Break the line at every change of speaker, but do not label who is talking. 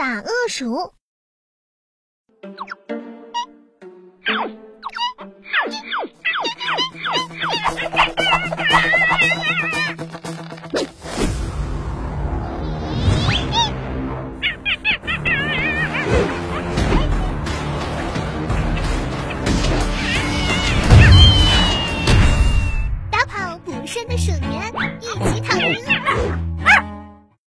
打恶鼠。打跑捕身的鼠年。